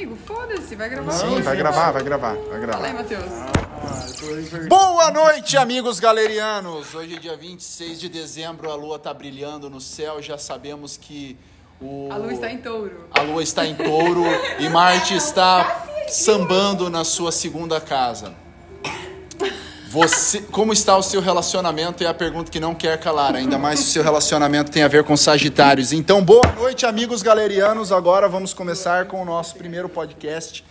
Amigo, foda-se, vai gravar. Sim, vai gravar, vai gravar, vai Fala aí, gravar. Matheus. Boa noite, amigos galerianos! Hoje é dia 26 de dezembro, a lua tá brilhando no céu, já sabemos que o... A lua está em touro. A lua está em touro e Marte está sambando na sua segunda casa. Você, como está o seu relacionamento? É a pergunta que não quer calar, ainda mais se o seu relacionamento tem a ver com Sagitários. Então, boa noite, amigos galerianos. Agora vamos começar com o nosso primeiro podcast.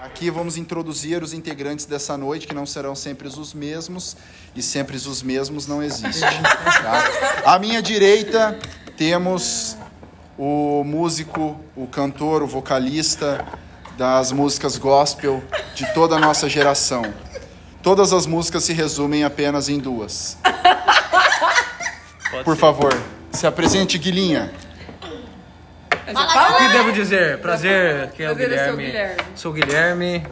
Aqui vamos introduzir os integrantes dessa noite, que não serão sempre os mesmos, e sempre os mesmos não existem. tá? À minha direita temos o músico, o cantor, o vocalista das músicas gospel de toda a nossa geração. Todas as músicas se resumem apenas em duas. Por favor, se apresente, Guilinha. O que devo dizer? Prazer, que é o Prazer, eu sou o Guilherme. Guilherme. Sou Guilherme,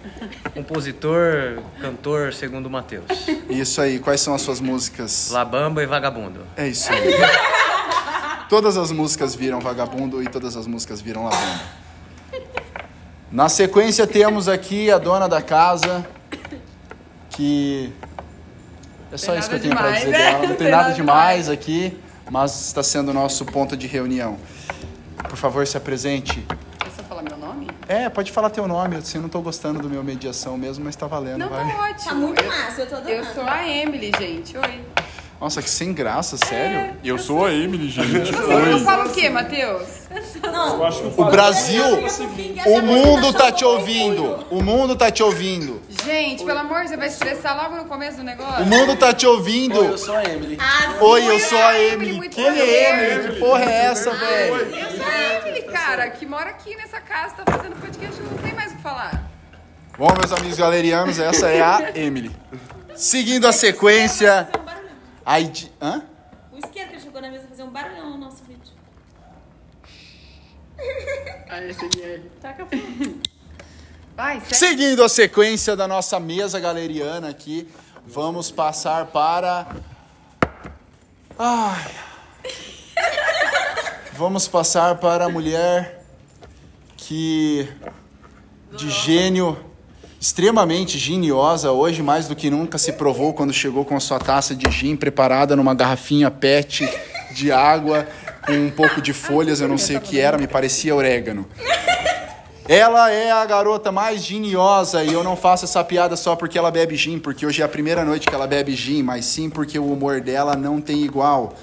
compositor, cantor, segundo Matheus. Isso aí, quais são as suas músicas? Labamba e Vagabundo. É isso aí. Todas as músicas viram Vagabundo e todas as músicas viram Lavanda. Na sequência temos aqui a dona da casa, que é só Tem isso que eu nada tenho para dizer né? dela. Não tem nada demais aqui, mas está sendo o nosso ponto de reunião. Por favor, se apresente. Só falar meu nome? É, pode falar teu nome. Assim, eu não tô gostando do meu mediação mesmo, mas tá valendo, Não, vai. tá ótimo. Tá muito massa, eu tô adorando. Eu sou a Emily, gente. Oi. Nossa, que sem graça, sério. É, eu sou a Emily, gente. Eu falo o quê, Matheus? Não, O Brasil, é o mundo tá te ouvindo. O mundo tá te ouvindo. Gente, pelo amor, você vai estressar logo no começo do negócio? O mundo tá te ouvindo. Eu sou a Emily. Oi, eu sou a Emily. é prazer. Emily? Que porra é essa, velho? Eu sou a Emily, cara, que mora aqui nessa casa, tá fazendo podcast, não tem mais o que falar. Bom, meus amigos galerianos, essa é a Emily. Seguindo a sequência. A Id... Hã? O isqueiro que chegou na mesa fazer um barulhão no nosso vídeo. Aí, esse Taca fogo. Vai, segue. Seguindo a sequência da nossa mesa galeriana aqui, vamos passar para. Ai. Vamos passar para a mulher que. de gênio extremamente geniosa, hoje mais do que nunca se provou quando chegou com a sua taça de gin preparada numa garrafinha PET de água com um pouco de folhas, eu não sei o que era, me parecia orégano. Ela é a garota mais geniosa e eu não faço essa piada só porque ela bebe gin, porque hoje é a primeira noite que ela bebe gin, mas sim porque o humor dela não tem igual.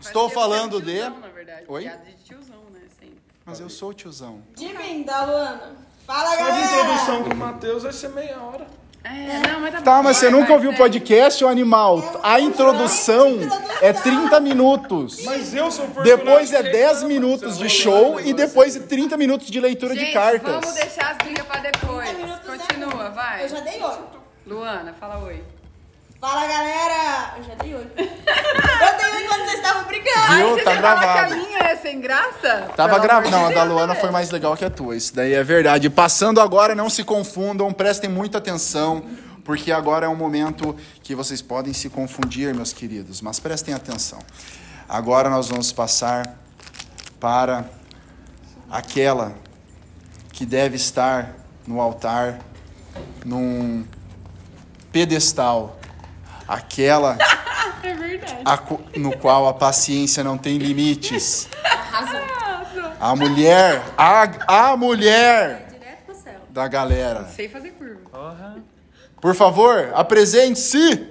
Estou Mas falando de. tiozão. Oi? Piada de tiozão, né? Sempre. Mas eu sou o tiozão. De mim, da Luana. Fala, Só de galera. introdução com o Matheus vai ser meia hora. É, não, mas tá Tá, bom. mas você Vai, nunca vai, ouviu o podcast, ô animal? A introdução é 30 minutos. Mas eu sou o. Depois é que 10 reclama. minutos de show e depois 30 minutos de leitura de cartas. vamos deixar as brigas pra depois. 30 minutos Continua, é- vai. Eu já dei oi. Luana, fala oi. Fala, galera. Eu já dei oi. eu dei oi quando vocês estavam brigando. Viu? Você Tá gravado. que a minha é sem graça? Tava gravado. Não, a da. Luana foi mais legal que a tua. Isso daí é verdade. Passando agora, não se confundam, prestem muita atenção, porque agora é um momento que vocês podem se confundir, meus queridos. Mas prestem atenção. Agora nós vamos passar para aquela que deve estar no altar, num pedestal. Aquela É verdade. a no qual a paciência não tem limites. A mulher, a, a mulher Direto pro céu. da galera. Sei fazer curva. Por favor, apresente-se.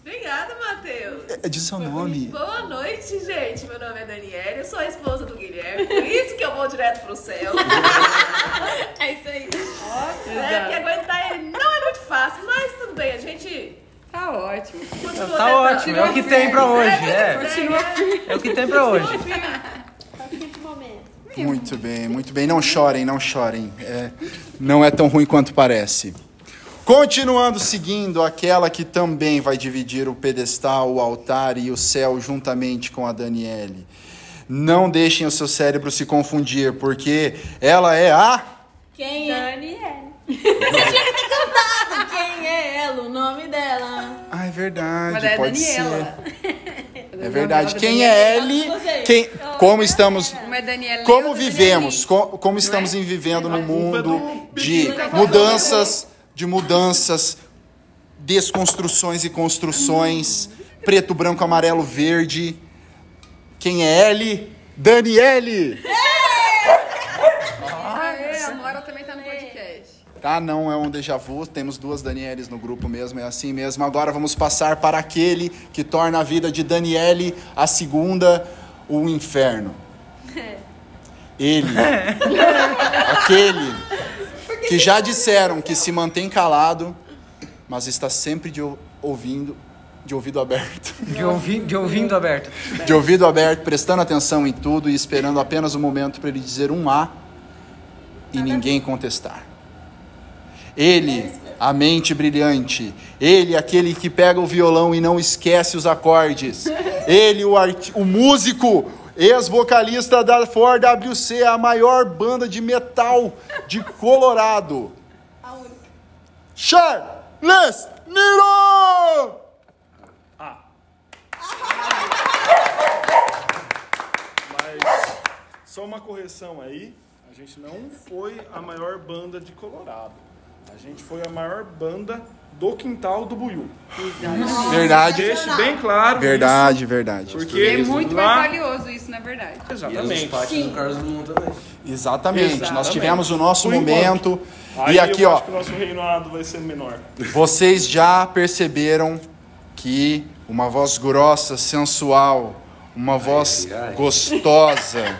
Obrigada, Matheus. É, Diz seu nome. Boa noite, gente. Meu nome é Daniela, eu sou a esposa do Guilherme, por isso que eu vou direto pro céu. É isso aí. É, porque aguentar ele não é muito fácil, mas tudo bem, a gente Tá ótimo. Tá tentando. ótimo, é o que tem pra hoje, é. Continua É o que tem pra hoje. Muito bem, muito bem. Não chorem, não chorem. É, não é tão ruim quanto parece. Continuando seguindo aquela que também vai dividir o pedestal, o altar e o céu juntamente com a Daniele. Não deixem o seu cérebro se confundir, porque ela é a. Quem é? Daniela. Você tinha que ter cantado. Quem é ela? O nome dela. Ah, é verdade, Mas é pode Daniela. ser. É verdade. Quem é L? Quem, como estamos é como é vivemos, co- como estamos vivendo num mundo de mudanças, de mudanças, desconstruções e construções, preto, branco, amarelo, verde. Quem é L? Daniele! Ah, é, a Mora também tá não é um déjà vu, temos duas Danieles no grupo mesmo, é assim mesmo. Agora vamos passar para aquele que torna a vida de Daniele, a segunda, o inferno. Ele, aquele que já disseram que se mantém calado, mas está sempre de ou- ouvindo, de ouvido aberto. De, ouvi, de ouvindo aberto. De ouvido aberto, prestando atenção em tudo e esperando apenas o momento para ele dizer um A e ninguém contestar. Ele, a mente brilhante. Ele, aquele que pega o violão e não esquece os acordes. Ele, o, arti- o músico, ex-vocalista da 4WC, a maior banda de metal de Colorado. A única. Charles Niro! Mas só uma correção aí, a gente não foi a maior banda de Colorado. A gente foi a maior banda do quintal do Buiú. Verdade, Deixe bem claro verdade, verdade. isso, porque É muito lá... mais valioso isso, na verdade. Exatamente. Pátios do Carlos Drummond também. Exatamente. Nós Exatamente. tivemos o nosso Por momento. Aí e aqui, eu ó, acho que o nosso reinado vai ser menor. vocês já perceberam que uma voz grossa, sensual, uma voz ai. gostosa,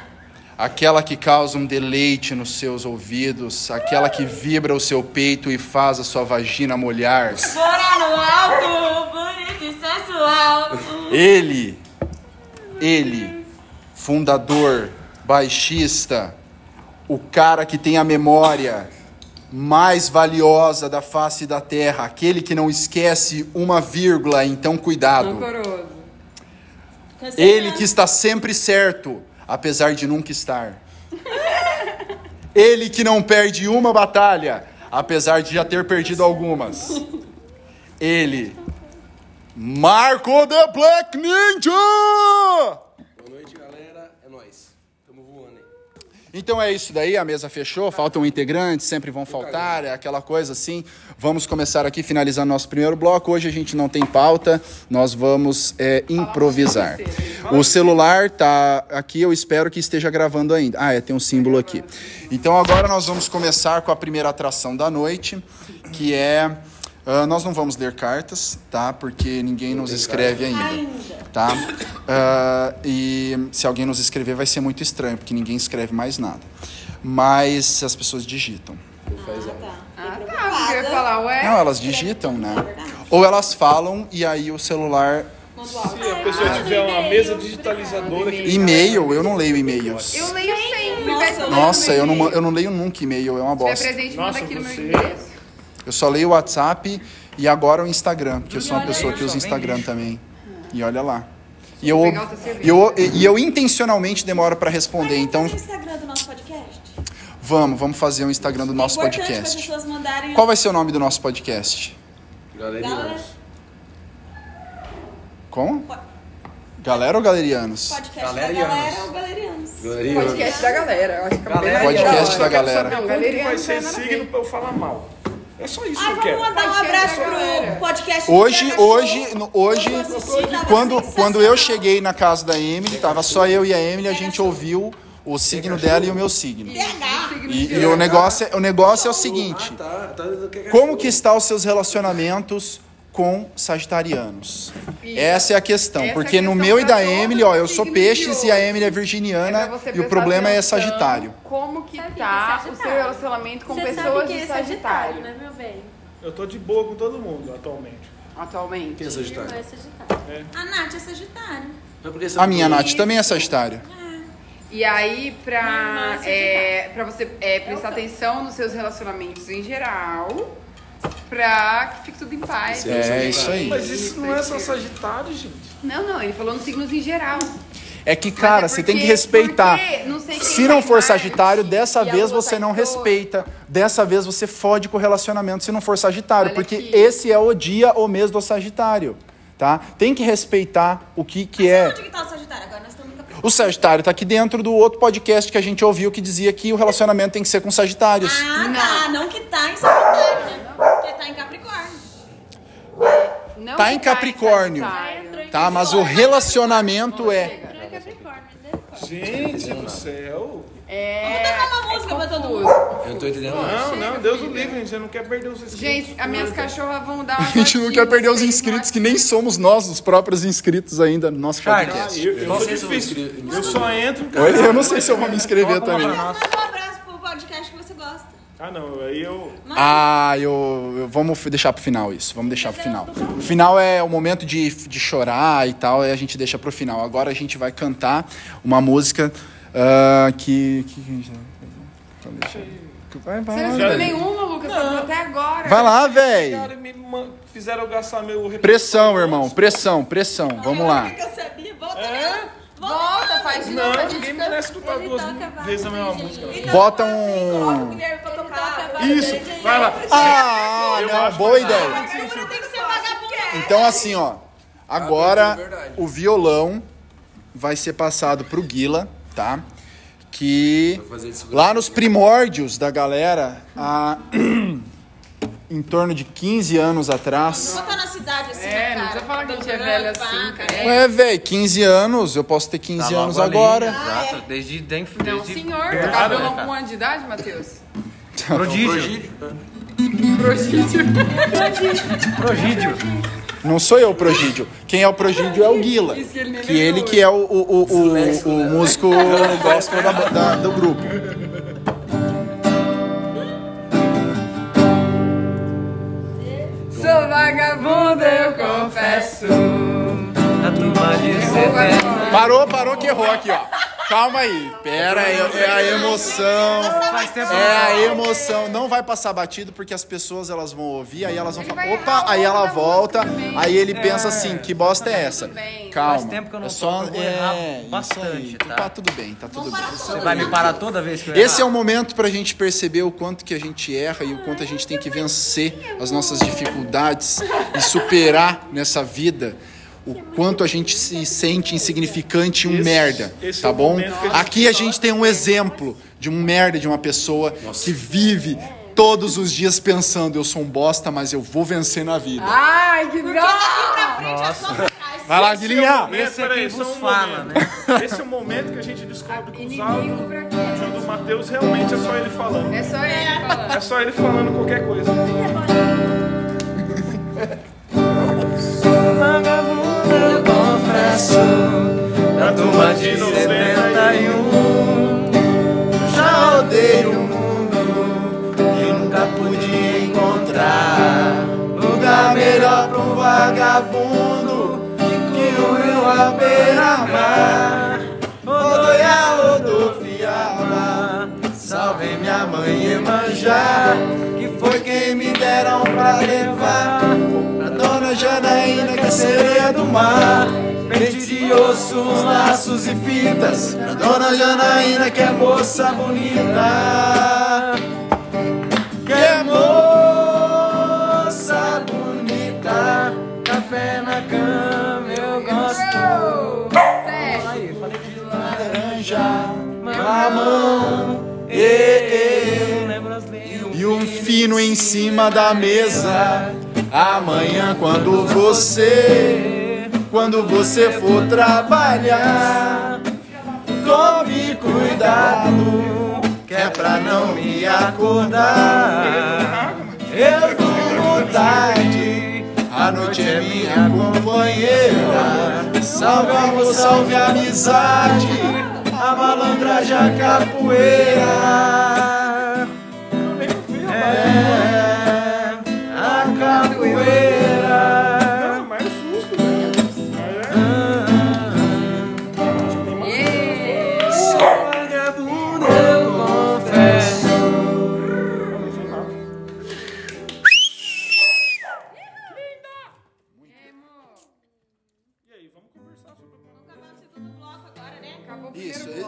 aquela que causa um deleite nos seus ouvidos, aquela que vibra o seu peito e faz a sua vagina molhar. Bora no alto, bonito e sensual. Ele, ele, fundador, baixista, o cara que tem a memória mais valiosa da face da terra, aquele que não esquece uma vírgula, então cuidado. Ele que está sempre certo, apesar de nunca estar. Ele que não perde uma batalha, apesar de já ter perdido algumas. Ele, Marco the Black Ninja! Boa noite, galera. É nóis. Tamo voando aí. Então é isso daí, a mesa fechou, faltam integrantes, sempre vão faltar, é aquela coisa assim. Vamos começar aqui, finalizando nosso primeiro bloco. Hoje a gente não tem pauta, nós vamos é, improvisar. O celular tá aqui, eu espero que esteja gravando ainda. Ah, é, tem um símbolo aqui. Então agora nós vamos começar com a primeira atração da noite, que é. Ah, nós não vamos ler cartas, tá? Porque ninguém nos escreve ainda, tá? Ah, e se alguém nos escrever vai ser muito estranho, porque ninguém escreve mais nada. Mas as pessoas digitam. Ah, tá. Porque eu ia falar, ué. Não, elas digitam, né? Ou elas falam e aí o celular. Se a pessoa tiver uma mesa digitalizadora que E-mail, eu não leio e-mails. Eu leio sempre. Nossa, eu não, eu não leio nunca e-mail, é uma Se bosta. presente, manda aqui no meu endereço. Eu só leio o WhatsApp e agora o Instagram, porque eu sou uma pessoa que usa Instagram também. E olha lá. E eu, e eu, e eu intencionalmente demoro pra responder, então Vamos fazer o Instagram do nosso podcast? vamos, vamos fazer o Instagram do nosso é importante para podcast. mandarem... Qual vai ser o nome do nosso podcast? Galerinha. Como? Galera ou galerianos? podcast Galerianos. da galera ou galerianos? Podcast da galera. Eu acho que é Galera. Podcast da quero galera. Não, vai ser signo pra eu falar mal? É só isso Ai, que eu vamos quero. mandar um abraço pro podcast Hoje, do hoje, no- hoje, quando, quando eu cheguei na casa da Emily, tava só eu e a Emily, a gente ouviu o signo dela e o meu signo. E, e o negócio, é- o negócio é o seguinte: Ah, tá. tá que como que estão os seus relacionamentos com sagitarianos? Essa é a questão, Essa é a porque no questão meu e da Emily, ó, eu sou peixes e a. Emily é É virginiana você e o problema é sagitário. Como que tá é o seu relacionamento com Você pessoas sabe que de é Sagitário, Sagitário né, meu bem? Eu tô de boa com todo mundo atualmente. atualmente? Quem é Sagitário? é Sagitário. A Nath é Sagitário. Você A minha Nath também é sagitário. E aí, pra, é é, pra você é, prestar atenção nos seus relacionamentos em geral, pra que fique tudo em paz. É isso aí. Mas isso não é só Sagitário, gente. Não, não, ele falou nos signos em geral. É que, cara, Mas é você tem que porque- respeitar. porque não Se não for Sagitário, dessa vez você tá não respeita. Dessa vez você fode com o relacionamento se não for Sagitário. Olha porque aqui. esse é o dia, o mês do Sagitário. tá? Tem que respeitar o que, que é. Onde que tá o Sagitário? Agora nós estamos. O Sagitário tá aqui dentro do outro podcast que a gente ouviu que dizia que o relacionamento tem que ser com Sagitários. Ah, tá. Não que tá em Sagitário, né? Tá em Capricórnio. Não Tá em Capricórnio. Sagitário. Tá? Mas o relacionamento é. Gente do céu. É. Vamos tocar uma música pra todo mundo. Eu não tô entendendo. Não, não, Deus o livre, gente. Você não quer perder os inscritos. Gente, as minhas cachorras vão dar uma A gente não quer perder os inscritos, que nem somos nós, os próprios inscritos ainda no nosso Charles. podcast. Eu, eu não sou sei se eu vou difícil. Eu só entro. Oi, Eu não sei se eu vou me inscrever também. Manda um abraço pro podcast que você gosta. Ah, não. Aí eu. Ah, eu, eu- vamos deixar pro final isso. Vamos deixar pro final. O final é o momento de, de chorar e tal, aí a gente deixa pro final. Agora a gente vai cantar uma música ah, que, que então deixa- Vai, vai, Você não escutou nenhuma, Lucas. Falou até agora. Vai lá, velho. Fizeram eu gastar meu. Pressão, irmão. Pressão, pressão. Vamos lá. Que eu sabia. Volta, É? Né? Volta, faz de novo. Não, a ninguém canta. merece escutar Ele duas toca vezes a mesma música. vezes. não. Bota Coloca o um. Guilherme pra tocar. Isso, vai lá. Ah, não, boa ideia. Você tem que ser vagabundo. Então, assim, ó. Agora é o violão vai ser passado pro Guila, tá? Que lá nos primórdios da galera, há em torno de 15 anos atrás. Na cidade assim, É, né, não cara? precisa falar que a gente é velho assim, cara. cara. Ué, velho, 15 anos, eu posso ter 15 Tá anos logo ali, agora. Exato, desde, desde, Não, desde senhor. Tá berço, cabelo né, com um ano de idade, Matheus? Prodígio. Progídio. Progídio. Não sou eu o Progídio. Quem é o Progídio é o Guila. Que ele nem Que ele lembrou. que é o, o, o, o, o músico gospel da, da- do grupo. Sou vagabundo, eu confesso. A turma de 70. Parou, parou que errou aqui, ó. Calma aí. Pera aí, é a emoção. Faz tempo É a emoção. Não vai passar batido porque as pessoas elas vão ouvir, aí elas vão falar, opa, aí ela volta, aí ele pensa assim, que bosta é essa? bem. Calma. Faz tempo que eu não é só, é, bastante, tá? Tá tudo bem, tá tudo bem. Você vai me parar toda vez que eu Esse é o momento pra gente perceber o quanto que a gente erra e o quanto a gente tem que vencer as nossas dificuldades e superar nessa vida o quanto a gente se sente insignificante e um Esse- merda, esse é tá o bom? momento Aqui a gente tem um exemplo de um merda de uma pessoa que vive todos os dias pensando eu sou um bosta, mas eu vou vencer na vida. Ai, que dó! Vai lá, Guilherme. Esse é Peraí, quem só vos um fala, momento. né? Esse é o momento que a gente descobre que Inimigo áudios do Matheus realmente é só ele falando. É só ele falando. É só ele falando qualquer coisa. Vagabundo, eu confesso. Da turma de 71. Já odeio o mundo e nunca pude encontrar lugar melhor pra um vagabundo que o rio à beira-mar. Odoia, Odofiaba, salve minha mãe Emanjá, que foi quem me deram pra levar Dona Janaína, que é sereia do mar. Pente de ossos, laços e fitas, pra Dona Janaína, que é moça bonita. Que é moça bonita, café na cama eu gosto. Aí, falei de Laranja, mamão, e, e, e um fino em cima da mesa. Amanhã quando você, quando você for trabalhar, tome cuidado, que é pra não me acordar. Eu durmo tarde, a noite é minha companheira. Salve amor, salve amizade, a malandragem, a capoeira. É,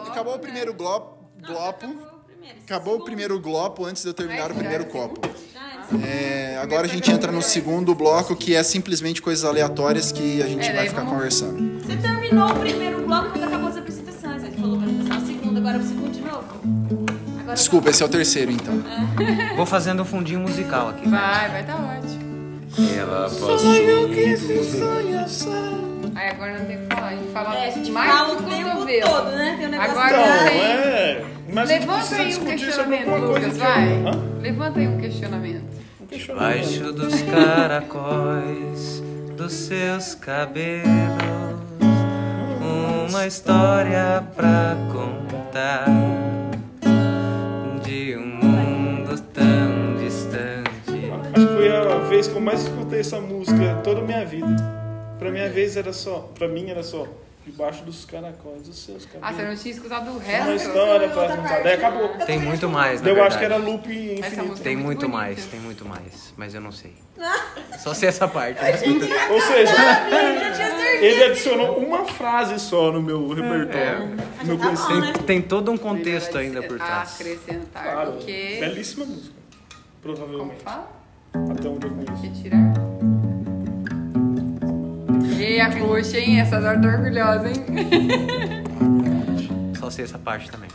acabou o primeiro glopo. glopo. Acabou o primeiro. Acabou o primeiro glopo antes de eu terminar o primeiro copo. Já, É, agora a gente entra no segundo bloco, que é simplesmente coisas aleatórias que a gente É, vai ficar vamos- conversando. Você terminou o primeiro bloco quando acabou as apresentações. Aí falou pra começar o segundo, agora o segundo de novo. Agora Desculpa, esse é o terceiro então. Vou fazendo um fundinho musical aqui. Vai, vai tá ótimo. Ela Aí agora não tem o que falar. A gente fala É, a gente mais fala do o tempo cotovelo. todo, né? Tem um negócio Agora Então, não tem. é. Mas Levanta aí um questionamento, Lucas, vai. Hã? Levanta aí um questionamento. Um questionamento. Baixo dos caracóis dos seus cabelos, uma história pra contar de um mundo tão distante. Acho que foi a vez que eu mais escutei essa música toda a minha vida. Pra minha vez era só, pra mim era só debaixo dos caracóis dos seus Ah, você cabelos. não tinha escutado o uma resto? história pra contar. Daí acabou. né? Tem muito mais, na Eu verdade. acho que era loop infinito. música Tem é muito mais, tem muito mais, mas eu não sei. Só sei essa parte. né? Ou seja, ele adicionou uma frase só no meu repertório. No meu Tá bom, conhecimento. né? Tem, tem todo um contexto ainda por trás. Acrescentar Claro, o quê? belíssima música. Como Provavelmente. fala? Até onde eu conheço. Retirar. E a coxa, hein? Essa hora tá orgulhosa, hein? Só sei essa parte também.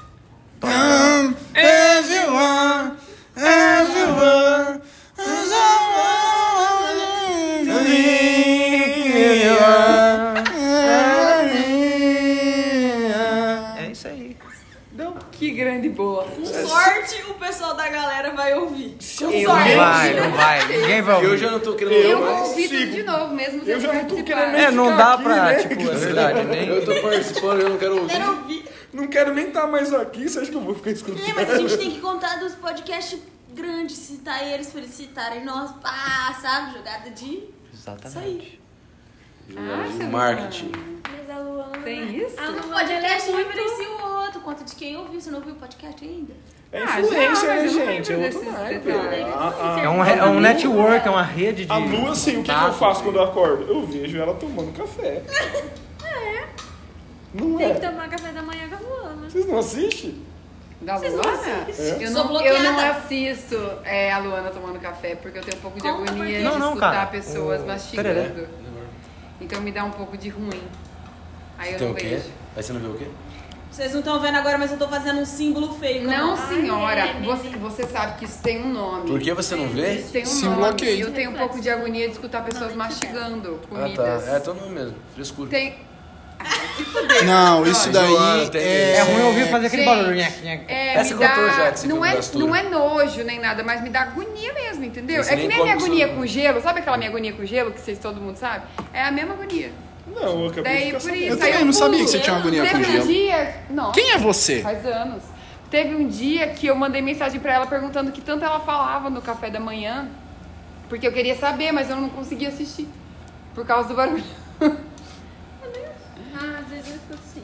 Everyone, everyone, É isso aí. Que grande boa. Com sorte, o pessoal da galera vai ouvir. Com Não sorte. vai, não vai. Ninguém vai Eu ouvir. já não tô querendo Eu mais. vou ouvir tudo de novo, mesmo Eu já não tô querendo nem É, não dá aqui, pra, né? tipo, é verdade, nem... Eu tô participando, eu não quero ouvir. Quero ouvir. Não quero nem estar mais aqui, você acha que eu vou ficar escutando? É, mas a gente tem que contar dos podcasts grandes, citar eles pra eles citarem nós. Pá, sabe? Jogada de. Exatamente. Ah, você não- Marketing. Mas a Luana. Tem isso? A Um Luana ela podcast é muito. referencia o outro. Conta de quem ouviu. Você não ouviu o podcast ainda? É Ah, influencer, já, né, eu gente? É outro naipe. É um, re- é um network, é uma rede de... a Lu, assim, o que, que eu faço quando eu acordo? Eu vejo ela tomando café. Não Tem é? que tomar café da manhã com a Luana. Vocês não assistem? Da Luana? É? Eu não, eu não assisto é, a Luana tomando café, porque eu tenho um pouco de Conta agonia de Não, não, escutar cara. pessoas O- mastigando. tereré. Então me dá um pouco de ruim. Aí eu Tem não o quê? vejo. Aí você não vê o quê? Vocês não estão vendo agora, mas eu tô fazendo um símbolo feio. Não, senhora, é, você, você sabe que isso tem um nome. Por que você não vê? Isso tem um Sim, nome. bloqueio. Eu tenho um pouco de agonia de escutar pessoas mastigando Ah, comidas. tá. É, então não mesmo. Frescura. Tem. Não, isso Joana, daí é... É ruim ouvir fazer aquele Gente, barulho. nhaque. É, Essa dá, contou já, que não é, não é nojo nem nada, mas me dá agonia mesmo, entendeu? Você é que nem nem a minha agonia com gelo, sabe aquela minha agonia com gelo que vocês todo mundo sabe? É a mesma agonia. Não, eu acabei Daí de por ficar isso. Eu sabendo. aí também não sabia pulo. que você tinha uma agonia Teve com um gelo. dia. Nossa, Quem é você? faz anos. Teve um dia que eu mandei mensagem pra ela perguntando que tanto ela falava no café da manhã, porque eu queria saber, mas eu não conseguia assistir. Por causa do barulho. Ah, às vezes eu escuto sim.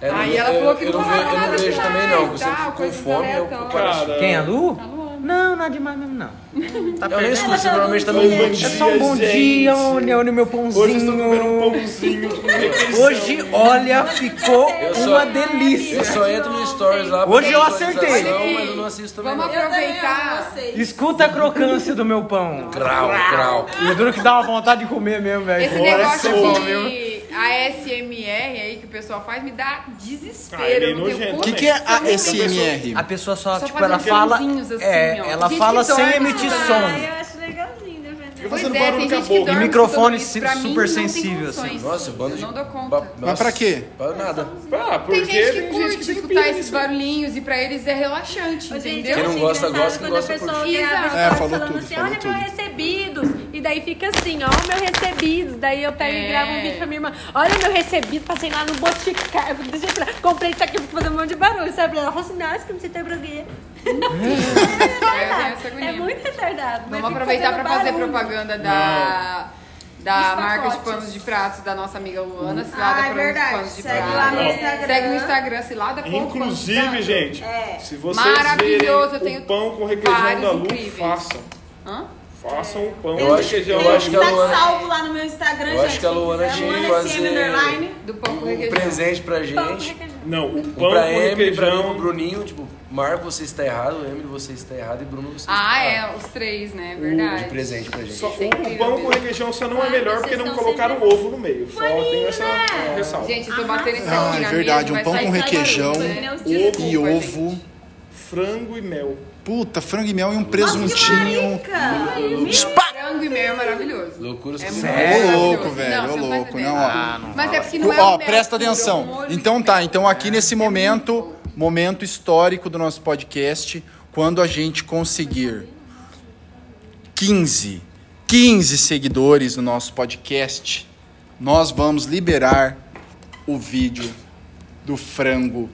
É, Aí não- ela eu- falou que eu não não, ve- falava eu não nada vejo também, não. Você tal, fica com coisas fome, eu aleatórias. Cara, Quem, a Lu? Tá Luana. Não, não é demais mesmo, não. Tá Eu nem perdendo. escuto, você normalmente tá no Bom mundo. dia, É só um bom gente. dia, olha, olha o meu Hoje eu estou comendo um pãozinho. pãozinho. Hoje, olha, ficou Eu só- uma delícia. Eu só entro no Stories lá pra Hoje eu acertei. Mas eu não assisto também. Vamos também aproveitar. Escuta a crocância do meu pão. Crau, crau. E duro que dá uma vontade de comer mesmo, velho. Esse negócio de? ASMR aí que o pessoal faz me dá Ah, desespero. ele é nojento O que, que é a. SMR? A pessoa só, Só tipo, faz ela uns fala. sonzinhos assim, é, ó. ela Gente fala sem dorme, emitir né? som. Ah, eu acho legalzinho defender. Eu Pois fazendo é, barulho tem com a gente que boca. dorme E microfone escutando isso. Pra mim, super não tem sensível, assim. Nossa, banda Eu de. não dou conta. Ba- Mas pra quê? Pra nada. Ah, porque Tem gente que curte escutar esses nisso. barulhinhos e pra eles é relaxante, Ô, gente, entendeu? Quem não acho gosta, engraçado gosta, quem quando gosta, a pessoa curte. Exato. É, falou falando tudo, assim, falou olha tudo. meu recebidos. E daí fica assim, ó, meu recebidos. Daí eu pego É. e gravo um vídeo pra minha irmã. Olha meu recebido, passei lá no Boticário. Eu comprei isso aqui pra fazer um monte de barulho, sabe? Ela falou assim, nossa, como você tá blogueira. Eu essa agonia. É muito retardado. Vamos aproveitar pra fazer barulho. propaganda da, da Dos marca de panos de pratos da nossa amiga Luana, Cilada Ah, é Panos- verdade. Panos de Segue lá no Instagram. Segue no Instagram, Cilada Inclusive, gente, É. se vocês Maravilhoso, eu verem tenho o pão com requeijão da Lu, incríveis. façam. Hã? Façam o pão Eu com acho- requeijão eu acho que a Tá Luana- salvo lá no meu Instagram, Eu gente. acho que a Luana tinha que fazer underline. Do pão com um requeijão. presente pra gente. Não, o Um pão pra com M, pra mim. Bruninho, tipo, Marco, você está errado. Emily, você está errado. E Bruno, você está Ah, errado. é, os três, né? De Verdade. presente pra gente. Só, Isso é o incrível pão com requeijão só não é Ai, melhor porque não colocaram sempre- ovo no meio. Só tem essa é, ressalva. Gente, eu tô batendo Ah, aqui é na verdade, um pão com requeijão né? Ovo. e ovo. Frango e mel. Puta, frango e mel e um presuntinho. Frango e mel é maravilhoso. Loucura, É muito Ô louco, velho, ô não louco, não, Ah, ó. não Mas é porque não é Ó, o mel presta é o atenção. molho Então tá, então aqui nesse É muito momento, momento histórico do nosso podcast, quando a gente conseguir 15, 15 seguidores no nosso podcast, nós vamos liberar o vídeo do frango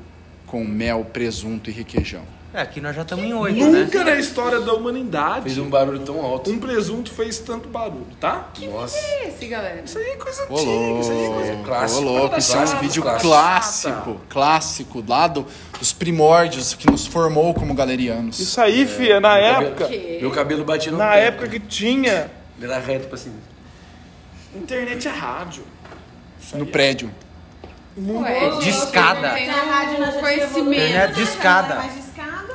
com mel, presunto e requeijão. É, aqui nós já estamos em oito, né? Nunca na história da humanidade fez um barulho tão alto. um presunto fez tanto barulho, tá? Nossa. Esse, galera. Isso aí é coisa Ô antiga, isso aí é coisa louco, clássico. ô louco, isso é um Clássico, vídeo clássico. clássico, clássico, lá do- dos primórdios que nos formou como galerianos. Isso aí, fia, na Meu época, cabelo- Meu cabelo batia no na teto. época que tinha Era reto pra cima. internet a rádio. No prédio. Ué, gente, Discada. eu não tenho Na rádio nós já conhecimento. Internet discada.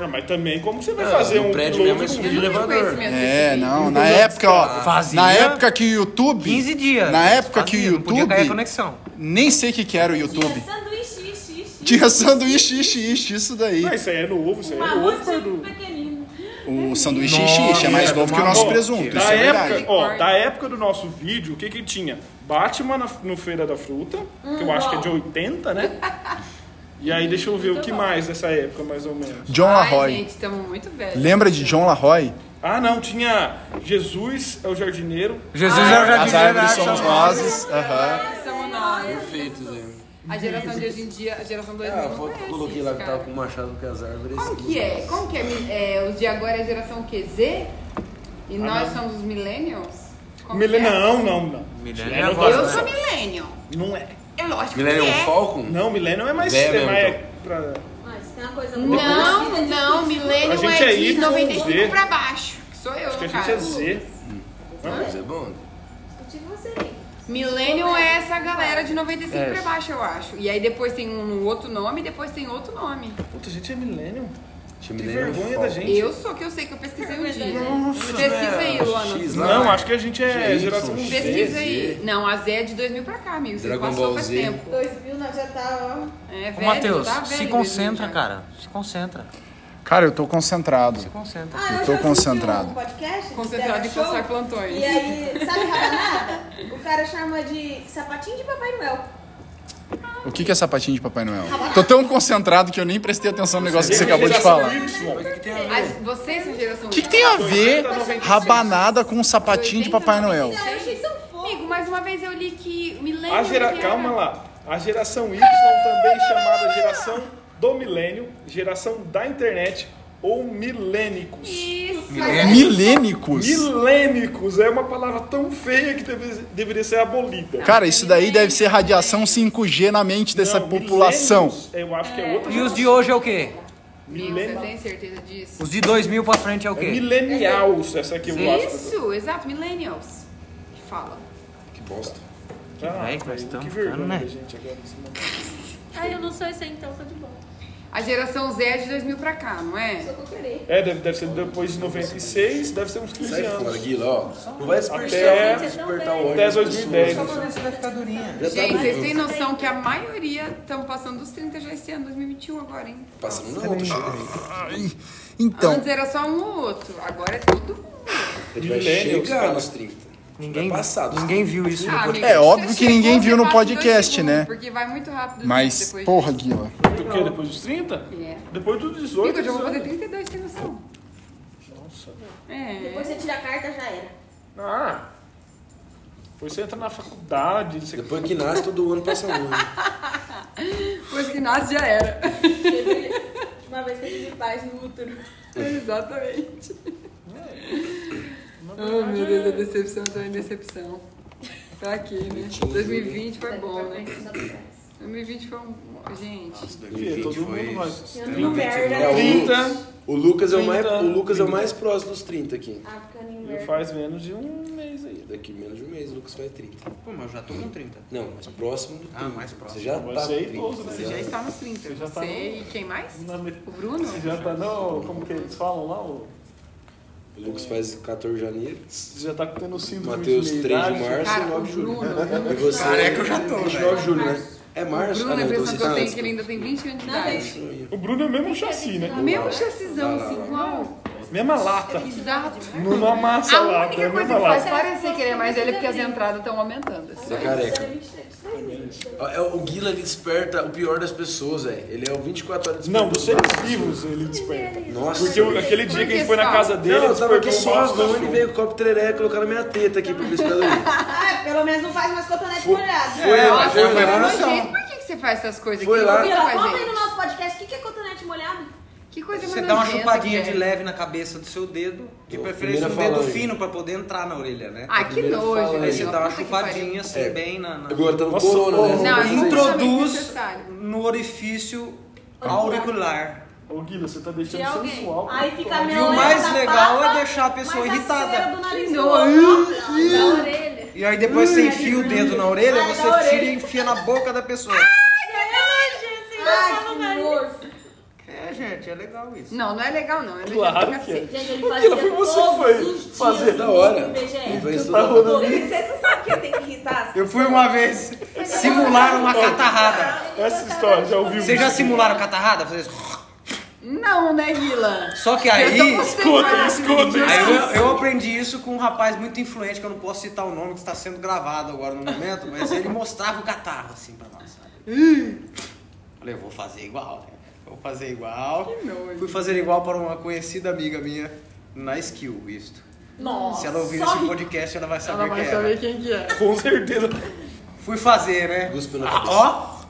Não, mas também como você vai Ah, fazer um prédio mesmo, tenho elevador. É, não, na época, ó, Fazia na época que o YouTube, 15 dias. na época que o Fazia, não Podia cair a YouTube, conexão. nem sei o que que era o YouTube. Tinha sanduíche, ixi, ixi. Tinha sanduíche, ishi, isso daí. Não, isso aí é novo, isso aí é Uma novo, pequenino. O sanduíche ishi, ishi é mais Nossa, novo que o nosso presunto, isso Da é verdade. época, ó, da época do nosso vídeo, o que que tinha? Batman na, no Feira da Fruta, que eu acho que é de 80, né? E aí, deixa eu ver o que mais dessa época, mais ou menos. John Ai, LaRoy. gente, estamos muito velhos. Lembra de John LaRoy? Ah, não, tinha Jesus é o jardineiro. Jesus é o jardim As árvores são rosas. Aham. Somos nós. Perfeito, Zé. A geração de hoje em dia, a geração 2000 Ah, a não que conhece coloquei lá que tava com o machado com as árvores. Como que é? Como que é? é os de agora é a geração o quê? Z? E nós somos os millennials? Como que é? Não, não, não. Millennial é agora, Eu né? sou millennial. Não é. É lógico Millennium que é. Falcon? Não, Millennium é mais... Véia É mais então. pra... Mas tem uma coisa. Não, não, tudo. millennial A gente é é de Y, 95 Z. pra baixo. Que sou eu, Acho que a gente é. Z. Mas é bom. Discutir você aí. Millennial é essa galera de 95 É. pra baixo, eu acho. E aí depois tem um outro nome e depois tem outro nome. Puta, a gente é Millennium. Tinha Que vergonha da gente. Eu sou que eu sei que eu pesquisei um dia. Nossa, Pesquisa aí. Luana. X. Não, acho que a gente é geração Z. Pesquisa aí. Não, a Z é de 2000 pra cá, amigo. Você Dragon passou Ball faz Z. tempo. 2000 nós já tá, ó. É, Ô, velho, Matheus, tá velho se concentra, cara. Se concentra. Cara, eu tô concentrado. Se concentra. Ah, Eu tô concentrado. Um podcast Concentrado em passar plantões. E aí, sabe rabanada? O cara chama de sapatinho de Papai Noel. O que que é sapatinho de Papai Noel? Tô tão concentrado que eu nem prestei atenção no negócio que você acabou de falar. Y. Mas o que tem a ver? As- Vocês são geração O que, que tem a ver rabanada com sapatinho de Papai Noel? Eu achei tão fofo. Amigo, mais uma vez eu li que milênio. A gera... que era- Calma lá. A geração Y, também chamada geração do milênio, geração da internet ou milênicos. Isso. Milênicos? Milênicos é uma palavra tão feia que deve- deveria ser abolida. Cara, isso daí deve ser radiação 5G na mente dessa Não, população. Eu acho que é outra E os de hoje é o quê? Amigo, você Milênio- tem certeza disso? Os de 2000 pra frente é o É quê? millennials, essa aqui eu acho. Isso, exato, millennials. Que fala. Que bosta. Ah, velho que nós que estamos vergonha ficando, né? gente agora. Ai, eu não sou esse aí, então tá de boa. A geração Z é de 2000 pra cá, não é? É, deve, deve ser depois de 96, deve ser uns 15 Sai fora, anos. Guila, ó. Não vai despertar, Até- despertar ódio. Até das 2010. pessoas. Só pra ver se vai ficar durinha. Já tá Gente, vocês doido. têm noção que a maioria estão passando dos 30 já esse ano, 2021 agora, hein? Passando não, tô chegando aí. Então, Antes era só um ou outro, agora é todo mundo. Ele vai chegar nos 30. Ninguém, dos ninguém viu isso no Ah, podcast. amigo, É óbvio que ninguém chegou, viu no podcast, segundos, né? Porque vai muito rápido. mas, depois porra, Guila. Do que? Depois dos 30? disso. É. Depois dos Amigo, 18. eu já vou fazer 19. 32, tem noção? Nossa. É. Depois você tira a carta, já era. Ah. Depois você entra na faculdade. Você... Depois que nasce, todo ano passa um ano. Depois que nasce já era. Uma vez que eu tive paz no útero. Exatamente. Oh, meu Deus, a decepção tá em decepção. Tá aqui, né? 2020 foi bom, né? 2020 foi um. Gente. Filha, todo mundo vai. Eu não merda. É o- 30, O Lucas, é o, mais, 30, o Lucas é o mais próximo dos 30 aqui. African E American. faz menos de um mês aí. Daqui menos de um mês o Lucas faz 30. Pô, mas eu já tô com 30. Não, mais próximo do 30. Ah, mais próximo. Você já Você tá é com 30. idoso, né? Você já está nos 30. Você já Você tá no- e quem mais? Na O Bruno? Você já tá no. Como que eles falam lá? O Lucas faz 14 de janeiro. Você já tá tendo síndrome Mateus de 3 de março Cara, e 9 de o julho. Bruno, E você? Careca eu já tô, 29 velho. de julho, né? É março? O Bruno, ah, a não, então impressão você que eu tá tenho é que ele ainda tem 20 anos de idade. O Bruno é o mesmo chassi, né? Mesmo chassizão, assim, igual. Mesma lata. Exato. Não, amassa a lata, é única a coisa mesma que faz lata. parecer que ele é mais velho é porque as entradas estão aumentando. assim. Você é careca. É, O Guila ele desperta o pior das pessoas, velho. Ele é o 24 horas Não, dos seres vivos ele desperta. Nossa. Porque o- aquele dia que a gente foi na casa dele, Não, ele eu tava aqui despertou um suavão, ele monstro. veio com o copo treré colocar na minha teta aqui pra ver se cada Ah, pelo menos não faz mais cotonete Foi- molhado. foi lá, Nossa, foi mas lá. nojento. Por que que você faz essas coisas Foi aqui? lá. Vila, conta aí no nosso podcast o que que é cotonete molhado. Que coisa Você dá uma chupadinha é. de leve na cabeça do seu dedo, de Ó, preferência um dedo falange. fino pra poder entrar na orelha, né? Ai, que nojo. aí. Aí você dá uma chupadinha assim, É. bem na. na- Agora tá no Nossa, corona, né? Não, dizendo. Introduz no orifício auricular. Ô, Guila, você tá De deixando alguém. sensual. Aí fica Pô, meu E o mais legal é deixar a pessoa irritada. do nariz Que do nojo. outro, ó, Da orelha. E aí depois você enfia o dedo na orelha, você tira e enfia na boca da pessoa. Ai, que nojo. É, gente, é legal isso. Não, não é legal não. É Claro pra que é. cacete. Gente, ele fazia foi você que todos foi fazer. no Da hora. Tá rolando. Vocês não sabem que eu tenho que irritar? Eu fui uma vez simular uma catarrada. Essa história, já ouviu? Vocês já simularam catarrada? Fazer isso? Não, né, Guila? Só que aí. Escuta, escuta. Aí eu, eu aprendi isso com um rapaz muito influente, que eu não posso citar o nome, que está sendo gravado agora no momento, mas ele mostrava o catarro assim pra nós. sabe? Falei, eu vou fazer igual, né? Vou fazer igual. nojo. Fui fazer igual para uma conhecida amiga minha na Skill, isto. Nossa. Se ela ouvir esse podcast, ela vai saber Ela vai quem saber é. quem que é. Com certeza. Fui fazer, né? Cuspe na Ah, cabeça. Ó!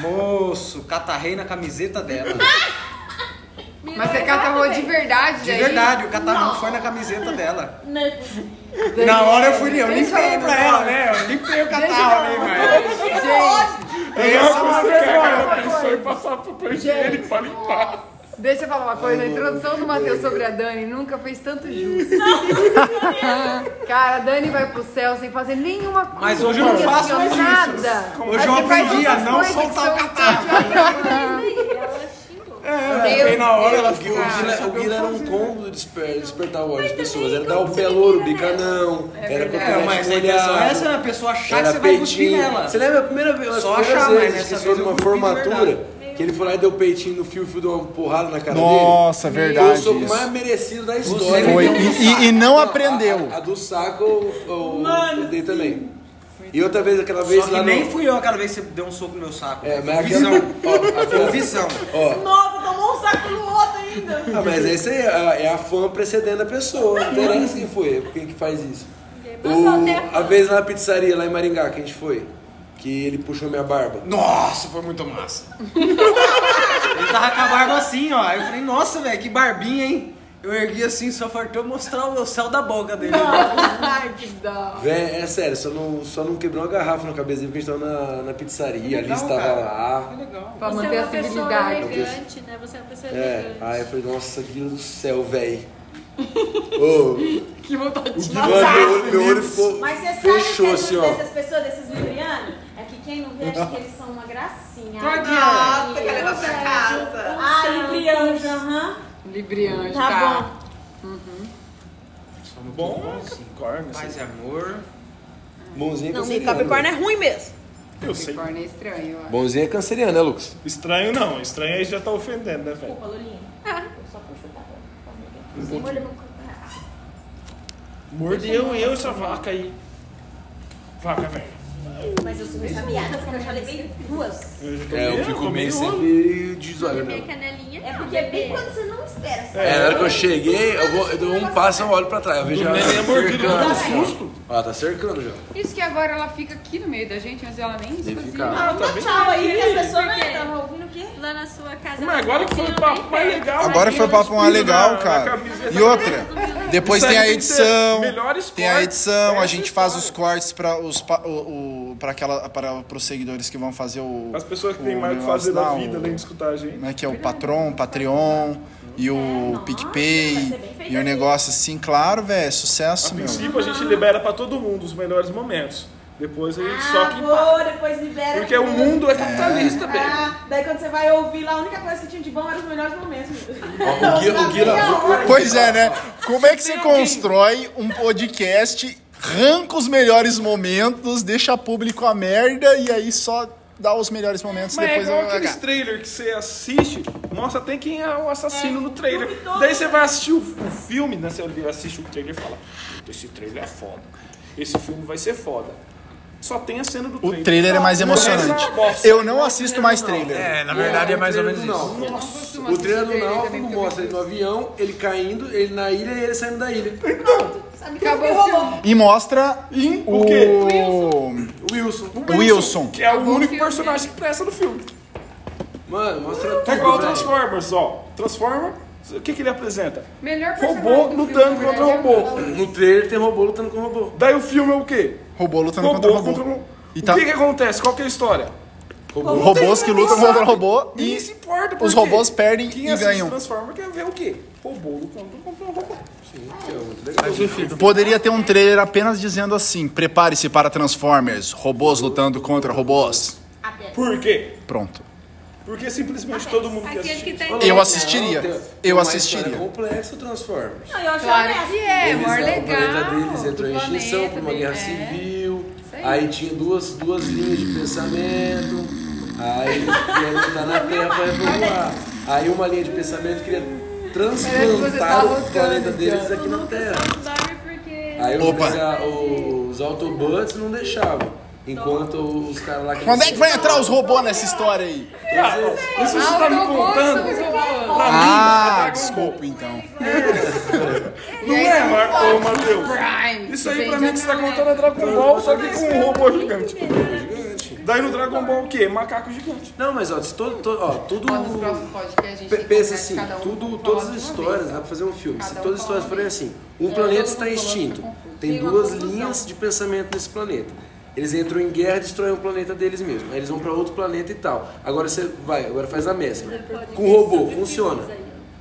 Moço, catarrei na camiseta dela. Mas você catarrou de verdade, De daí? verdade, o catarrão foi na camiseta dela. Né? Na hora eu fui, eu limpei pra ela, né? Eu limpei o catarro ali, mas. Gente, Essa é uma vergonha. A pessoa ia passar pro higiênico pra limpar. deixa eu falar uma coisa. A introdução do Matheus sobre a Dani nunca fez tanto jus. Cara, a Dani vai pro céu sem fazer nenhuma coisa. Mas hoje eu não faço mais isso. nada. Hoje eu Você aprendi a não que soltar o catarro. É, bem na hora ela. Guila, o Guila era um combo de desper- despertar o ódio das pessoas. Era dar o pé louro, bicanão, era verdade. É, cotonete mas a intenção é molhado, essa, né? A pessoa achar que era você vai cuspir nela. Você lembra a primeira vez? Só achar, mas dessa que vez foi eu numa formatura, que ele foi lá e deu peitinho no fio, fio deu uma porrada na cara Nossa, dele. verdade Foi o soco isso. mais merecido da história. Foi. E, e- e não aprendeu. A, a do saco, o, o, dei também. E outra vez, aquela vez Só que lá nem no... fui eu aquela vez que você deu um soco no meu saco. É, Foi mas visão. ó, Foi visão. Ó, Nossa, tomou um saco no outro ainda. Ah, mas esse aí é, é a fã precedendo a pessoa. Não interessa quem foi, quem que faz isso. O, a vez lá na pizzaria, lá em Maringá, que a gente foi, que ele puxou minha barba. Nossa, foi muito massa. Ele tava com a barba assim, ó. Aí eu falei, nossa, velho, que barbinha, hein? Eu ergui assim, só faltou mostrar o céu da boca dele. Ai, que dó. Véi, é sério, só não, só não quebrou uma garrafa na cabeça dele, porque a gente tava na, na pizzaria, a legal, Liz tava cara. lá. Que legal. Pra Você manter é a uma pessoa civilidade. elegante, né? Você é uma pessoa É, elegante. aí eu falei, nossa, Deus do céu, velho. Ô, Que vontade de mano, meu olho, meu olho ficou. Mas você sabe Fechou que assim, as- ó. dessas pessoas, desses librianos, é que quem não vê acha que eles são uma gracinha. Nossa, que ela é Eu nossa vejo casa. Ah, librianjo, aham. Libriante, Tá tá. bom. Somos Bom, todos bons, sim. Capricórnio, Paz assim. e amor. Bonzinho é Não, canceriano. Capricórnio é ruim mesmo. Eu sei. Capricórnio é estranho, eu acho. Bonzinho é canceriano, né, Lucas? Estranho não, estranho aí já tá ofendendo, né, velho? Desculpa, Lulinha. Eu só molhou meu corpo errado. Mordeu eu essa vaca aí. Vaca, velho. Mas eu sou ressabiada, porque eu já levei duas. Eu já É, eu meio- fico meio meio sempre de zóio, Minha né? canelinha. É porque é bem quando você não espera. sabe? É, na hora que eu cheguei, eu, vou, eu dou um passo e eu olho pra trás. Eu vejo ela neném é cercando do assim, ó. susto. Ó, tá cercando já. Isso que agora ela fica aqui no meio da gente, mas ela nem fazia. ficar. Ah, tá Dá bem. tchau aí, que as pessoas quê? né, estavam ouvindo o quê? Lá na sua casa. Mas agora que foi o papo mais legal. Agora foi o papo mais legal, cara. E outra, depois Isso tem aí a tem que ser edição, melhores tem a edição, a gente faz os cortes para os pa- o, o para aquela para os seguidores que vão fazer o As pessoas que o têm mais o que negócio fazer da vida, o- além de escutar a gente. como é que é o Patron, Patreon e o PicPay e o negócio assim, claro, velho, é sucesso, A meu. princípio a gente libera pra todo mundo os melhores momentos. Depois a gente só Ah, que boa, depois libera. Porque o mundo é capitalista, velho. Ah, daí quando você vai ouvir lá, a única coisa que tinha de bom eram os melhores momentos. O Gui- o Gui lá- Pois é, né? Como é que você constrói um podcast, arranca os melhores momentos, deixa público a merda e aí só dá os melhores momentos Mas é depois igual eu- aqueles trailer que você assiste, mostra até quem é o assassino no trailer. Daí você vai assistir o, o filme, né? Você assiste o trailer e fala, "Puta, esse trailer é foda. Esse filme vai ser foda. Só tem a cena do O trailer. trailer é mais é emocionante. Eu não assisto mais trailer. É, na verdade é mais ou menos trailer isso. Costuma O trailer do Náufrago mostra ele no avião, ele caindo, ele na ilha e ele saindo da ilha. Acabou o filme. E mostra E o o quê? O Wilson. o Wilson. Que é o único filme. personagem que presta no filme. Mano, mostra É tudo, igual o velho. Transformers, ó. Transformer, o que, que ele apresenta? Melhor Robô do lutando filme, contra na robô. verdade, No trailer tem robô lutando com robô. Daí o filme é o quê? Robô lutando Robô contra robô. contra robô. E O tá- que, que acontece? Qual que é a história? Robôs que lutam contra robô e se importa os robôs perdem Quem e ganham. Transformer quer ver o quê? Robô lutando contra um robô. Poderia ter um trailer apenas dizendo assim: prepare-se para Transformers, robôs lutando contra robôs. Por quê? Pronto. Porque simplesmente todo mundo quer Aquele que assistir. tem. Eu assistiria. Tem- tem Eu uma assistiria. história complexa o Transformers. Não, eu acho Claro honesto. que é, Eles, maior é, legal. O planeta deles entrou em do extinção planeta por uma guerra é. civil. aí. Aí tinha duas, duas linhas de pensamento. Aí eles queriam lutar na Terra para repovoar. Aí uma linha de pensamento queria você transplantar tá o planeta deles John. aqui na Terra. Não porque. Aí os, Opa. os Autobots não deixavam. Enquanto os caras lá... Quando é que vai entrar os robôs nessa história aí? Cara, isso você tá me contando? Ah, é Ball. desculpa então. Não é, tem Mar... o Ô, Optimus Matheus? Isso aí pra mim que você tá contando é Dragon Ball, só que com um robô gigante. Daí no Dragon Ball o quê? Macaco gigante. Não, mas ó, se todo, todo- ó, tudo... Pensa assim, tudo, todas as histórias, dá pra fazer um filme. Se todas as histórias forem assim, um planeta está extinto, tem duas linhas de pensamento nesse planeta. Eles entram em guerra e destroem o planeta deles mesmos. Aí eles vão pra outro planeta e tal. Agora você vai, agora faz a mescla. Com robô, funciona.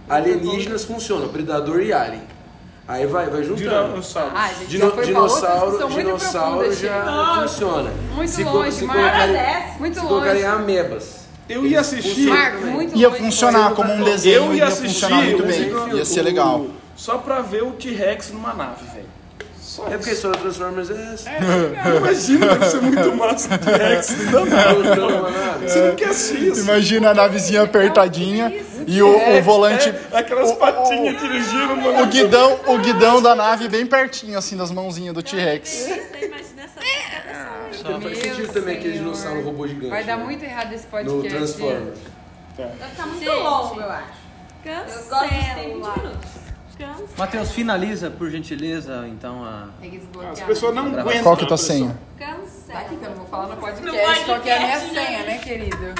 Alienígenas funciona, predador e alien. Aí vai, vai juntando. Dinossauro. Ah, Dino- dinossauro, dinossauro já funciona. Muito se, longe, se colocarem, Muito se longe. colocarem amebas. Eu ia assistir. Marco, muito Ia longe. funcionar como um desenho, Eu ia ia assistir funcionar muito bem. Ia ser legal. Só pra ver o T-Rex numa nave, velho. Só É porque do Transformers é essa. Imagina, deve ser muito massa o T-Rex. Não Tá uma nave. Você não quer assistir isso. Imagina a navezinha apertadinha e o, o volante. É, aquelas patinhas dirigindo, O mano. guidão, o guidão da nave bem pertinho, assim, das mãozinhas do T-Rex. De cada Não faz sentido também aquele dinossauro robô gigante. Vai dar né? muito errado esse No podcast. Transformers. Vai ficar muito longo, eu acho. Eu gosto de ter 20 Cancela. minutos. Matheus, finaliza, por gentileza, então, a... Tem que. As pessoas não aguentam. Qual que é a tua senha? Tá Cancela. aqui que eu não vou falar no podcast, No podcast, qual que é a minha né? senha, né, querido?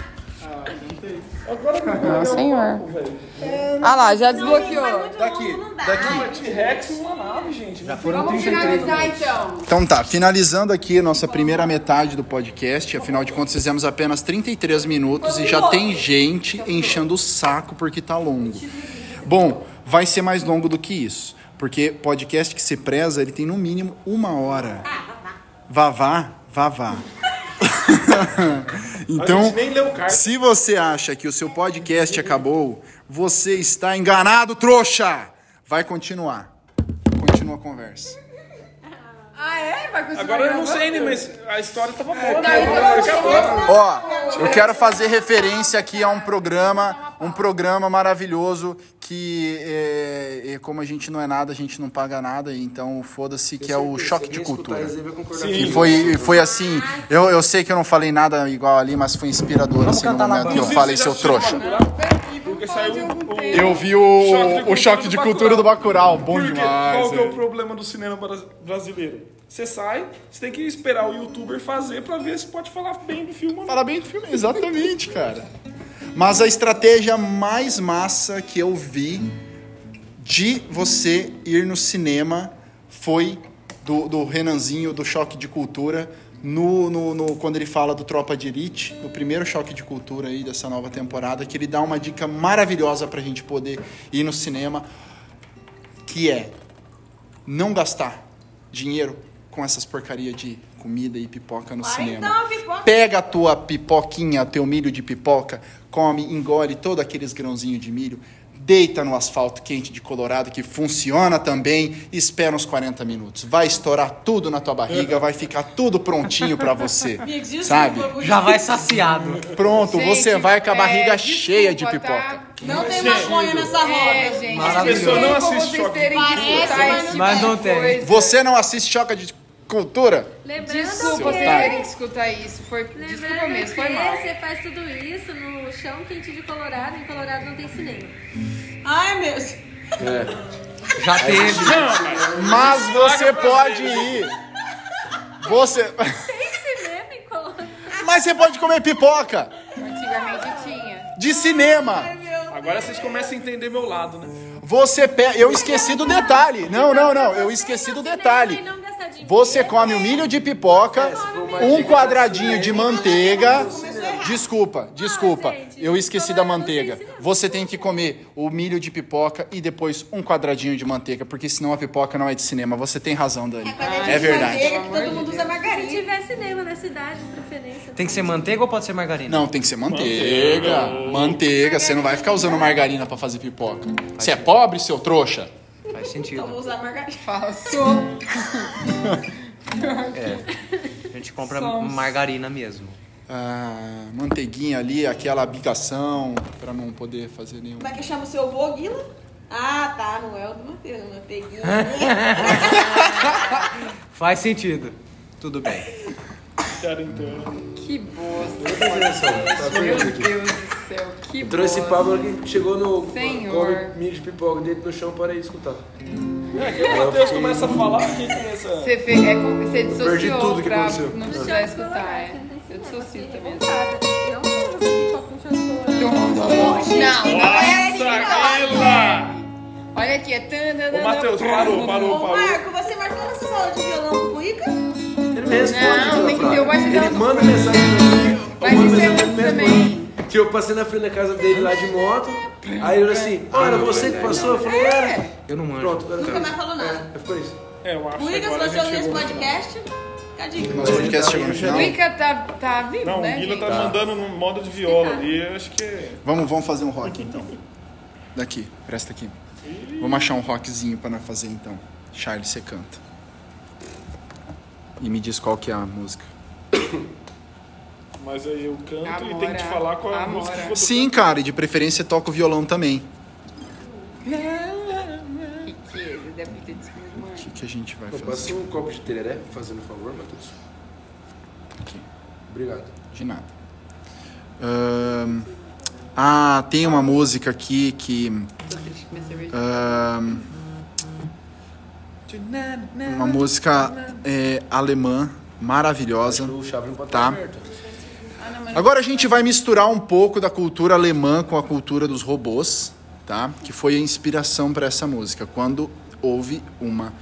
Agora que eu Ah, senhor. velho. Ah lá, já Não, desbloqueou. muito Daqui, longo, não daqui. T-Rex numa nave, gente. Já foram Vamos 33 finalizar minutos. então. Então tá, finalizando aqui a nossa primeira metade do podcast, afinal de contas fizemos apenas 33 minutos e já tem gente enchendo o saco porque tá longo. Bom, vai ser mais longo do que isso, porque podcast que se preza, ele tem no mínimo uma hora. Vavá, vavá. A então, se você acha que o seu podcast acabou, você está enganado, trouxa! Vai continuar. Continua a conversa. Ah, é? Vai continuar Agora eu não sei, né, mas a história tava boa. Tá, então, Ó, eu quero fazer referência aqui a um programa, um programa maravilhoso que, é, é, como a gente não é nada, a gente não paga nada, então foda-se, que é o Choque de Cultura. Que foi, foi assim, eu, eu sei que eu não falei nada igual ali, mas foi inspirador assim no momento que eu falei, seu trouxa. Falar. Eu vi Choque de o, o choque de cultura do Bacurau, bom Porque demais. qual que é o problema do cinema bra- brasileiro? Você sai, você tem que esperar o youtuber fazer pra ver se pode falar bem do filme não. Parabéns do filme, exatamente, cara. Mas a estratégia mais massa que eu vi de você ir no cinema foi do, do Renanzinho, do Choque de Cultura, no, no, no- quando ele fala do Tropa de Elite, no primeiro choque de cultura aí dessa nova temporada, que ele dá uma dica maravilhosa pra gente poder ir no cinema, que é não gastar dinheiro com essas porcarias de comida e pipoca no Vai cinema. uma pipoca. Pega a tua pipoquinha, teu milho de pipoca, come, engole todo aqueles grãozinhos de milho, deita no asfalto quente de Colorado, que funciona também, e espera uns 40 minutos. Vai estourar tudo na tua barriga, vai ficar tudo prontinho pra você. Sabe? Já vai saciado. Pronto, você Gente, vai com a barriga é, cheia de desculpa, pipoca. tá? Não tem maconha nessa roda. É, gente. Maravilhoso. Desculpa Não assiste vocês choque. terem que Parece, mas não Mas de não tem. coisa. Você não assiste choque de cultura? Lembrando Desculpa que, vocês terem que escutar isso. Foi, desculpa mesmo, foi mal. você faz tudo isso no chão quente de Colorado. Em Colorado não tem cinema. Ai, meu. É. Já teve. Mas você pode ir. Você. Tem cinema em Colorado. Mas você pode comer pipoca Antigamente tinha. de cinema. Agora vocês começam a entender meu lado, né? Você pega. Eu esqueci do detalhe. Não, não, não. Eu esqueci do detalhe. Você come o milho de pipoca, um quadradinho de manteiga. Desculpa, desculpa. Eu esqueci da manteiga. Você tem que comer o milho de pipoca e depois um quadradinho de manteiga, porque senão a pipoca não é de cinema. Você tem razão, Dani. É verdade. Manteiga que todo mundo usa Se margarina. tiver cinema na cidade, de preferência. Tem que ser manteiga ou pode ser margarina? Não, tem que ser manteiga. Manteiga. Você não vai ficar usando margarina pra fazer pipoca. Você é pobre, seu trouxa? Faz sentido. Vou usar margarina. Falso. A gente compra margarina mesmo. Ah, manteiguinha ali, aquela bigação pra não poder fazer nenhum. Como é que chama o seu avô, Guila? Ah, tá. Não é o do Matheus, manteiguinha. Faz sentido. Tudo bem. Cara, então. Que bosta. Meu Deus do céu, que Entrou esse bosta. Pablo aqui, chegou no. Senhor. Come milho de pipoca dele no chão, para aí escutar. É que o Matheus começa a falar, a gente começa. Você, é, com- você dissociou Perdi tudo que aconteceu. não precisar escutar. É. Eu dissocio também. Não com. Não, não é assim, Nossa, não. Guila! Olha aqui, é... tan- Ô, Matheus, parou, parou, Ô, parou. Marco, você marcou nessa sala de violão com o Ica? Ele me responde. Não, tem que ter o bate Ele manda mensagem pra mim. Mas mando isso é ele, também. Que eu passei na frente da casa dele lá de moto. Aí eu assim, ah, era você que passou? Eu falei, era. Eu não manjo. Pronto, agora Nunca mais falou nada. É, ficou isso. É, eu acho O que Ica, se você ouvir esse podcast, fica a dica. Nosso podcast chegou no final. O Ica tá, tá vivo, Não, né, o Guila gente? tá mandando no modo de viola ali, eu acho que é. Vamos, vamos fazer um rock então. Daqui, presta aqui. Vamos achar um rockzinho pra nós fazer então. Charlie, você canta. E me diz qual que é a música. Mas aí eu canto e tenho que te falar qual é a amora. música que eu tô Sim, cara, e de preferência toca o violão também. Que que, a gente vai Pô, fazer? Passa um copo de tereré, fazendo favor, Matheus. Aqui. Obrigado. De nada. Ahn, ah, tem uma música aqui que. Ahn, uma música é, alemã maravilhosa. Não Tá. Agora a gente vai misturar um pouco da cultura alemã com a cultura dos robôs, tá? Que foi a inspiração para essa música. Quando houve uma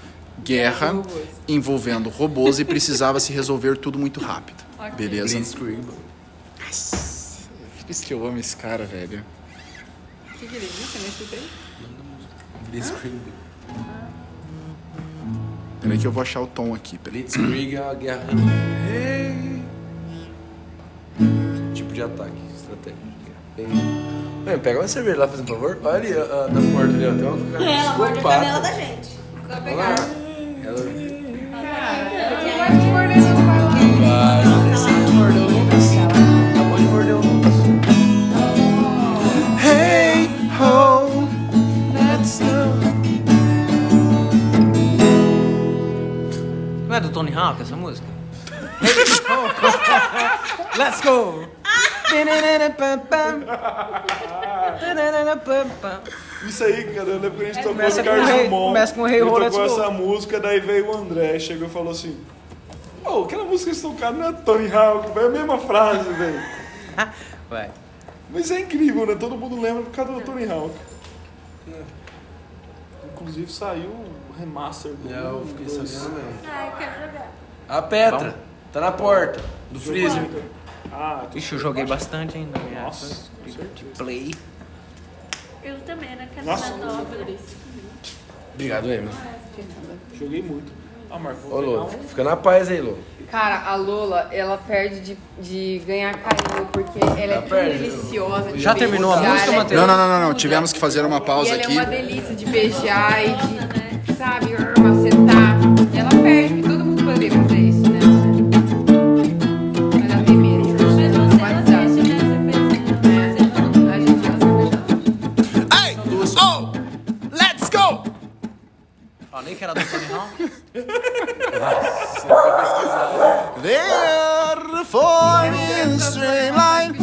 guerra robôs. envolvendo robôs e precisava se resolver tudo muito rápido. Beleza? Blitzkrieg. Por isso que eu amo esse cara, velho. O que, que ele disse? Eu não escutei. Blitzkrieg. Peraí que eu vou achar o tom aqui. Peraí. Blitzkrieg é a guerra. Tipo de ataque, estratégia. Bem... Bem, pega uma cerveja lá, fazendo favor. Olha ali, a, a, na porta ali, ó. Tem uma cara Ela morde a canela da gente. Vai pegar. do Tony Hawk essa música. Let's go! Isso aí, cara, eu lembro que a gente tocou Começa no com o Carlos Rei- Drummond. começa com o Rei Roll, tocou Go. essa música, daí veio o André, chegou e falou assim: Ô, aquela música que eles tocaram não é Tony Hawk, foi a mesma frase, velho. Vai. Mas é incrível, né? Todo mundo lembra por causa do Tony Hawk. É. Inclusive saiu o remaster do. É, eu fiquei dois. sabendo mesmo. Ai, quero jogar. A Petra. Tá na porta do freezer. Ah, Ixi, eu joguei bastante ainda. minha Nossa, com de play. Eu também, casa Nossa. da dobra. Obrigado, Emily. joguei muito. Ah, Marco, Ô, Lô, fica na paz aí, Lô. Cara, a Lola, ela perde de, de ganhar carinho, porque ela é tão perde. deliciosa. de Já terminou a beijar, música, ela é Matheus? Não, não, não, não, não. Tivemos que fazer uma E pausa ela é aqui. uma delícia de beijar e de, sabe, macetar. E ela perde, porque todo mundo poderia fazer isso, era do Tony. They're forming a straight line.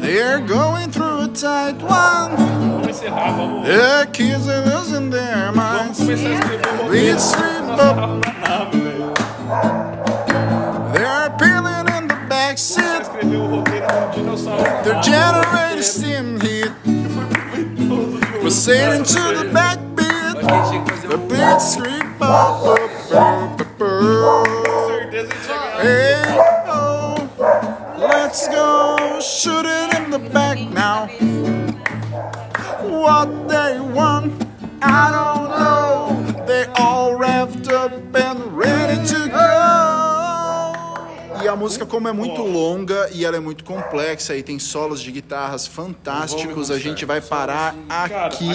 They're going through a tight one. Vamos vamos, The kids are losing their vamos minds. começar a Beat roteiro. up. They're peeling in the back seat. escrever o roteiro do dinossauro. na The nave. generator steam heat. We're sailing to the backbeat. The big street pop, Hey, oh, let's go. Música, como é muito longa e ela é muito complexa e tem solos de guitarras fantásticos, a gente vai parar aqui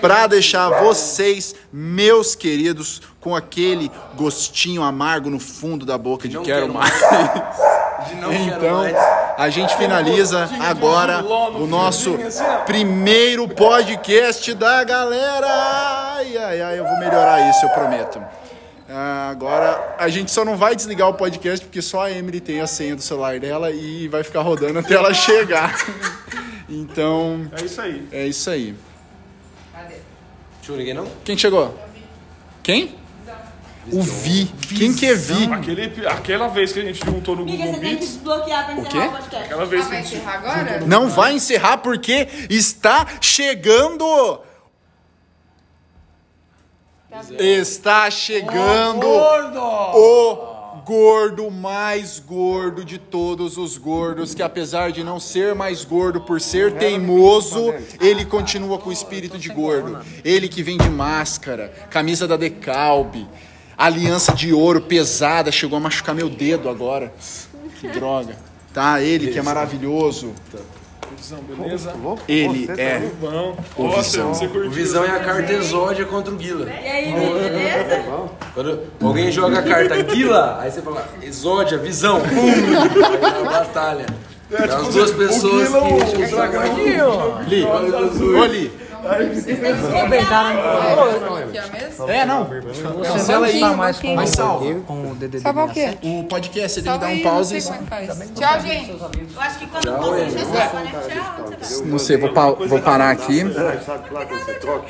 para deixar vocês, meus queridos, com aquele gostinho amargo no fundo da boca de quero mais. Então, a gente finaliza agora o nosso assim, primeiro podcast da galera. Ai, ai, ai, eu vou melhorar isso, eu prometo. Ah, agora, a gente só não vai desligar o podcast porque só a Emily tem a senha do celular dela e vai ficar rodando até ela chegar. Então, É isso aí. é isso aí. Deixa ninguém não? Quem chegou? Quem? O Vi. Quem que é Vi? Aquele, aquela vez que a gente juntou no Amiga, Google você tem que desbloquear pra encerrar quê? o podcast. aquela vez Ah, que a vai gente encerrar agora? Não vai encerrar porque está chegando. Está chegando o gordo mais gordo de todos os gordos, que apesar de não ser mais gordo por ser teimoso, ele continua com o espírito de gordo. Ele que vem de máscara, camisa da Decalbe, aliança de ouro pesada, chegou a machucar meu dedo agora. Que droga. Tá, ele que é maravilhoso. Visão, beleza? Ele é Bom. O Nossa, Visão. você curtiu. O Visão é a carta exódia contra o Guila. E aí, beleza? Quando alguém joga a carta Guila, aí você fala exódia, visão, pum! Aí na batalha. É, As tipo, duas o pessoas Guila, que o o dragão. Li. Li. Né? Mesmo? É, não. Cancela aí. Tá mais com, Mas salva. com o DDD Salvar o quê? 67. O podcast você tem que Salva dar aí, um pause. é. Tchau, gente. Eu acho que quando já salva, né? Tchau? Não sei, vou, pa- vou parar aqui. Sabe que lá quando você troca?